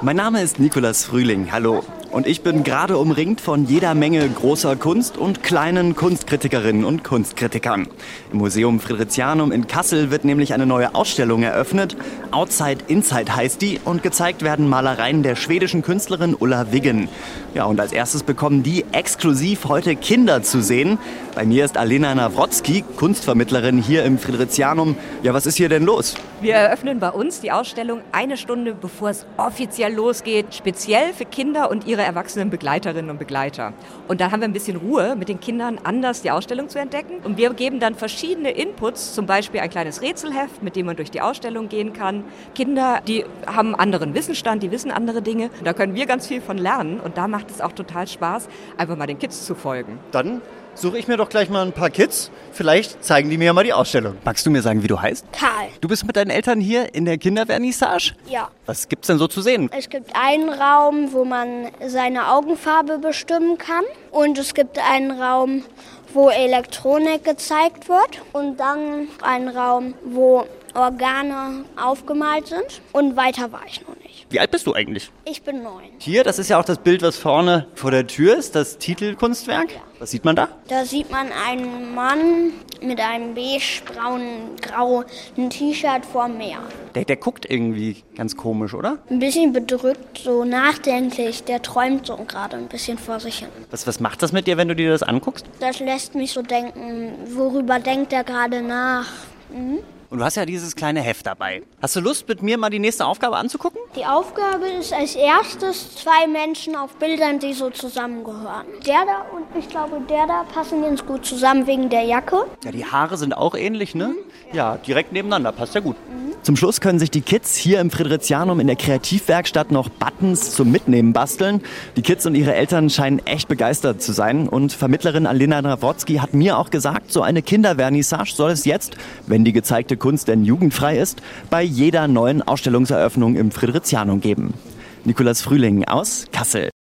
Mein Name ist Nikolas Frühling. Hallo. Und ich bin gerade umringt von jeder Menge großer Kunst und kleinen Kunstkritikerinnen und Kunstkritikern. Im Museum Fridericianum in Kassel wird nämlich eine neue Ausstellung eröffnet. Outside Inside heißt die und gezeigt werden Malereien der schwedischen Künstlerin Ulla Wiggen. Ja, und als erstes bekommen die exklusiv heute Kinder zu sehen. Bei mir ist Alena Nawrotzki, Kunstvermittlerin hier im Fridericianum. Ja, was ist hier denn los? Wir eröffnen bei uns die Ausstellung eine Stunde bevor es offiziell losgeht, speziell für Kinder und ihre erwachsenen Begleiterinnen und Begleiter. Und da haben wir ein bisschen Ruhe, mit den Kindern anders die Ausstellung zu entdecken. Und wir geben dann verschiedene Inputs, zum Beispiel ein kleines Rätselheft, mit dem man durch die Ausstellung gehen kann. Kinder, die haben anderen Wissensstand, die wissen andere Dinge. Da können wir ganz viel von lernen. Und da macht es auch total Spaß, einfach mal den Kids zu folgen. Dann suche ich mir doch gleich mal ein paar Kids. Vielleicht zeigen die mir ja mal die Ausstellung. Magst du mir sagen, wie du heißt? Karl. Du bist mit deinen Eltern hier in der Kindervernissage? Ja. Was gibt's denn so zu sehen? Es gibt einen Raum, wo man seine Augenfarbe bestimmen kann. Und es gibt einen Raum, wo Elektronik gezeigt wird. Und dann einen Raum, wo Organe aufgemalt sind. Und weiter war ich. Wie alt bist du eigentlich? Ich bin neun. Hier, das ist ja auch das Bild, was vorne vor der Tür ist, das Titelkunstwerk. Was sieht man da? Da sieht man einen Mann mit einem beige-braunen, grauen T-Shirt vor Meer. Der, der guckt irgendwie ganz komisch, oder? Ein bisschen bedrückt, so nachdenklich. Der träumt so gerade ein bisschen vor sich hin. Was, was macht das mit dir, wenn du dir das anguckst? Das lässt mich so denken, worüber denkt er gerade nach? Mhm. Und du hast ja dieses kleine Heft dabei. Hast du Lust, mit mir mal die nächste Aufgabe anzugucken? Die Aufgabe ist als erstes zwei Menschen auf Bildern, die so zusammengehören. Der da und ich glaube, der da passen ganz gut zusammen wegen der Jacke. Ja, die Haare sind auch ähnlich, ne? Ja, direkt nebeneinander, passt ja gut. Zum Schluss können sich die Kids hier im Fridericianum in der Kreativwerkstatt noch Buttons zum Mitnehmen basteln. Die Kids und ihre Eltern scheinen echt begeistert zu sein. Und Vermittlerin Alina Nawrotzki hat mir auch gesagt, so eine Kindervernissage soll es jetzt, wenn die gezeigte Kunst denn jugendfrei ist, bei jeder neuen Ausstellungseröffnung im Fridericianum geben. Nikolas Frühling aus Kassel.